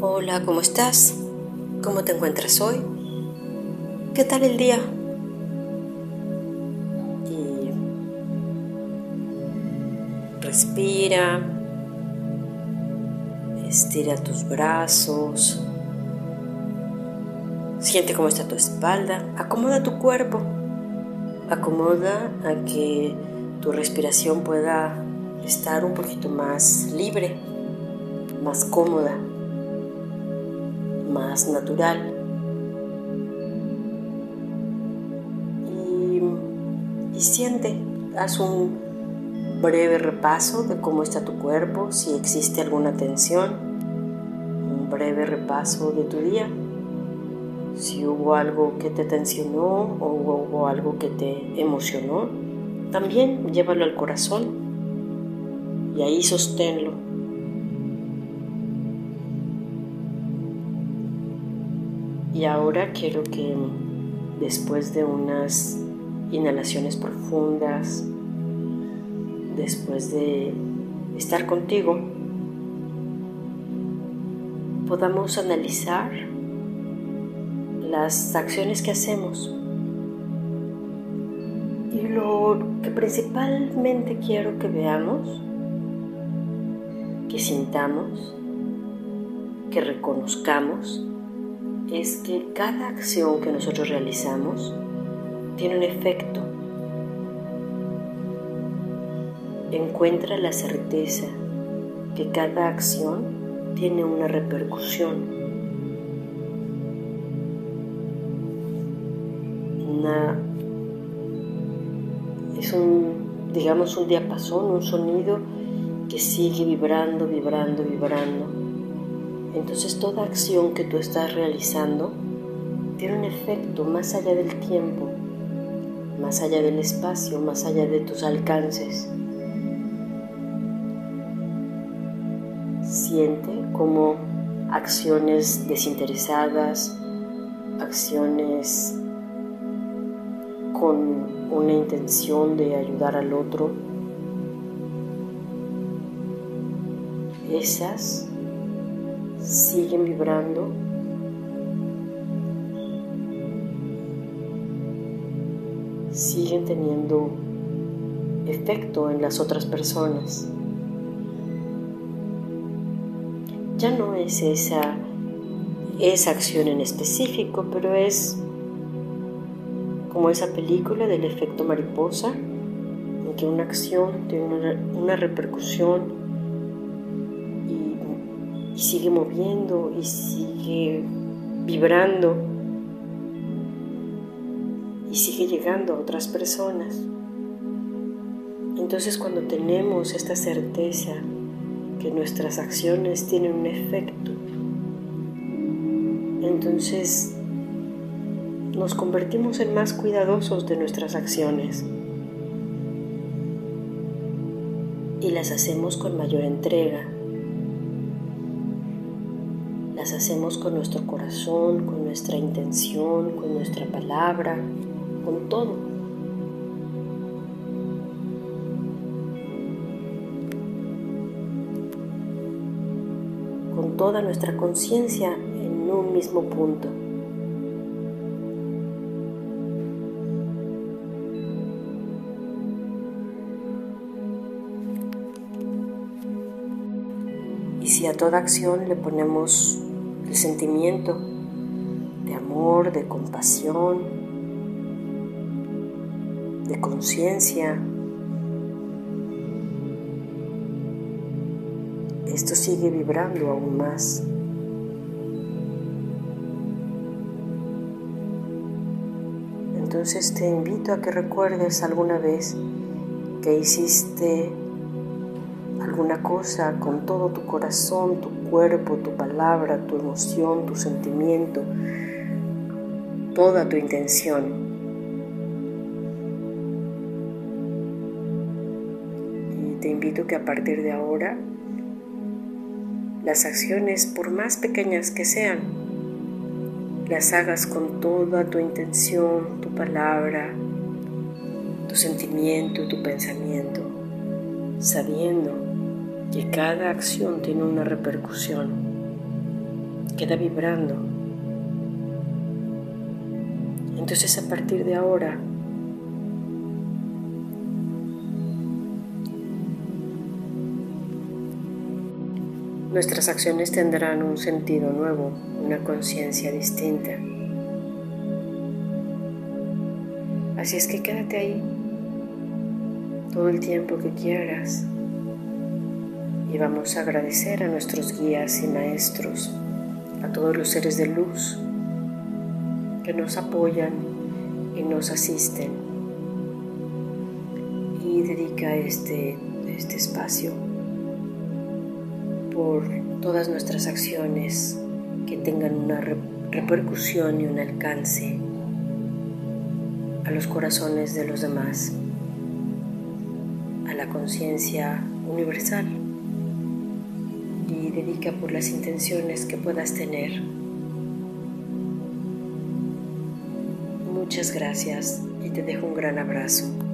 Hola, ¿cómo estás? ¿Cómo te encuentras hoy? ¿Qué tal el día? Y respira, estira tus brazos, siente cómo está tu espalda, acomoda tu cuerpo, acomoda a que tu respiración pueda estar un poquito más libre, más cómoda más natural. Y, siente, haz un breve repaso de cómo está tu cuerpo, si existe alguna tensión, un breve repaso de tu día, si hubo algo que te tensionó o hubo algo que te emocionó, también llévalo al corazón y ahí sosténlo Y ahora quiero que después de unas inhalaciones profundas, después de estar contigo, podamos analizar las acciones que hacemos. Y lo que principalmente quiero que veamos, que sintamos, que reconozcamos, es que cada acción que nosotros realizamos tiene un efecto. Encuentra la certeza que cada acción tiene una repercusión. es un, digamos, un diapasón, un sonido que sigue vibrando, vibrando, vibrando entonces toda acción que tú estás realizando tiene un efecto más allá del tiempo, más allá del espacio, más allá de tus alcances. Siente como acciones desinteresadas, acciones con una intención de ayudar al otro, esas siguen vibrando. siguen teniendo efecto en las otras personas. Ya no es esa, esa acción en específico, pero es como esa película del efecto mariposa, en que una acción tiene una, una repercusión y sigue moviendo y sigue vibrando y sigue llegando a otras personas. Entonces cuando tenemos esta certeza que nuestras acciones tienen un efecto, entonces nos convertimos en más cuidadosos de nuestras acciones y las hacemos con mayor entrega las hacemos con nuestro corazón, con nuestra intención, con nuestra palabra, con todo. Con toda nuestra conciencia en un mismo punto. Y si a toda acción le ponemos el sentimiento de amor, de compasión, de conciencia. Esto sigue vibrando aún más. Entonces te invito a que recuerdes alguna vez que hiciste alguna cosa con todo tu corazón, tu cuerpo, tu palabra, tu emoción, tu sentimiento, toda tu intención. Y te invito que a partir de ahora las acciones, por más pequeñas que sean, las hagas con toda tu intención, tu palabra, tu sentimiento, tu pensamiento, sabiendo que cada acción tiene una repercusión. queda vibrando. Entonces a partir de ahora, nuestras acciones tendrán un sentido nuevo, una conciencia distinta. Así es que quédate ahí todo el tiempo que quieras y vamos a agradecer a nuestros guías y maestros, a todos los seres de luz que nos apoyan y nos asisten. Y dedica este, este espacio por todas nuestras acciones que tengan una repercusión y un alcance a los corazones de los demás, a la conciencia universal y dedica por las intenciones que puedas tener. Muchas gracias y te dejo un gran abrazo.